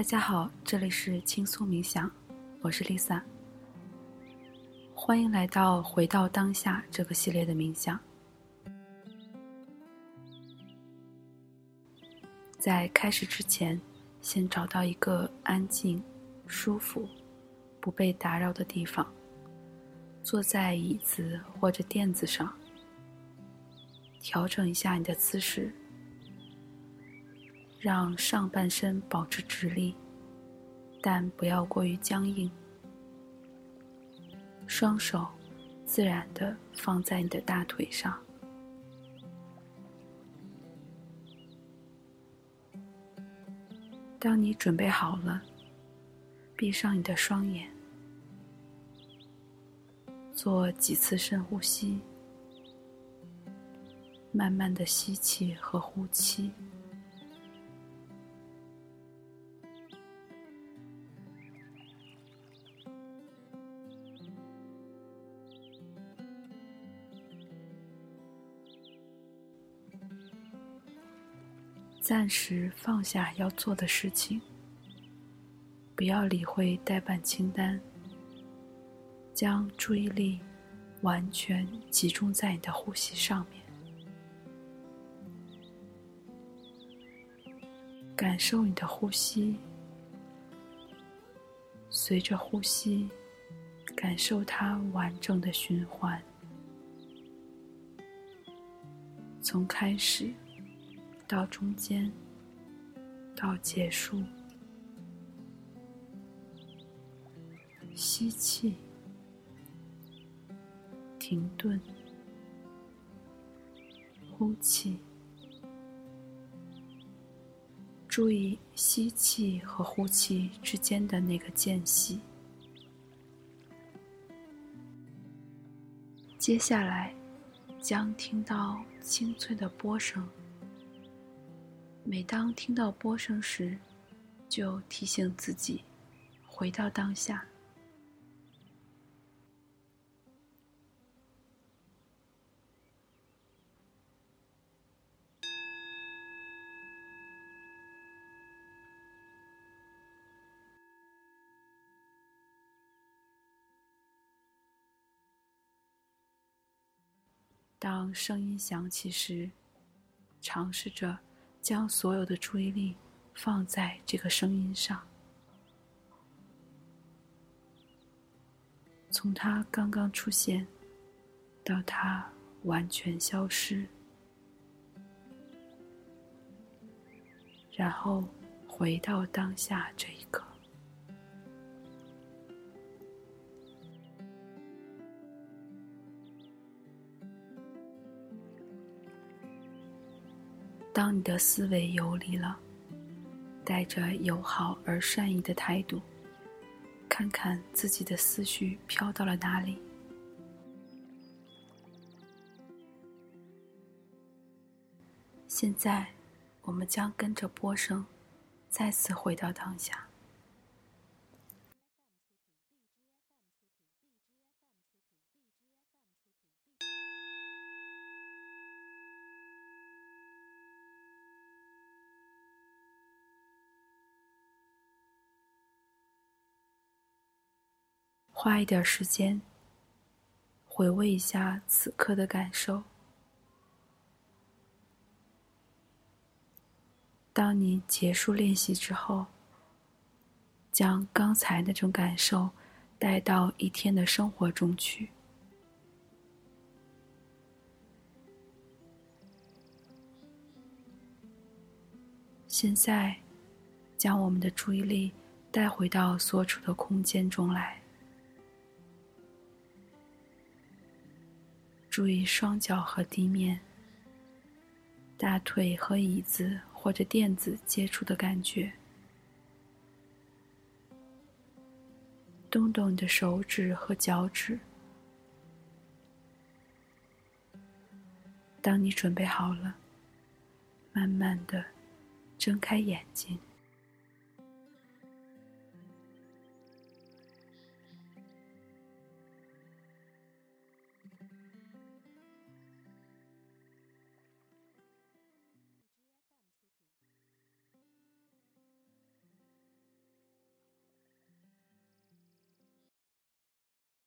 大家好，这里是轻松冥想，我是 Lisa。欢迎来到回到当下这个系列的冥想。在开始之前，先找到一个安静、舒服、不被打扰的地方，坐在椅子或者垫子上，调整一下你的姿势。让上半身保持直立，但不要过于僵硬。双手自然的放在你的大腿上。当你准备好了，闭上你的双眼，做几次深呼吸，慢慢的吸气和呼气。暂时放下要做的事情，不要理会待办清单，将注意力完全集中在你的呼吸上面，感受你的呼吸，随着呼吸，感受它完整的循环，从开始。到中间，到结束，吸气，停顿，呼气，注意吸气和呼气之间的那个间隙。接下来，将听到清脆的波声。每当听到波声时，就提醒自己回到当下。当声音响起时，尝试着。将所有的注意力放在这个声音上，从它刚刚出现到它完全消失，然后回到当下这一刻。当你的思维游离了，带着友好而善意的态度，看看自己的思绪飘到了哪里。现在，我们将跟着波声，再次回到当下。花一点时间，回味一下此刻的感受。当你结束练习之后，将刚才那种感受带到一天的生活中去。现在，将我们的注意力带回到所处的空间中来。注意双脚和地面、大腿和椅子或者垫子接触的感觉，动动你的手指和脚趾。当你准备好了，慢慢的睁开眼睛。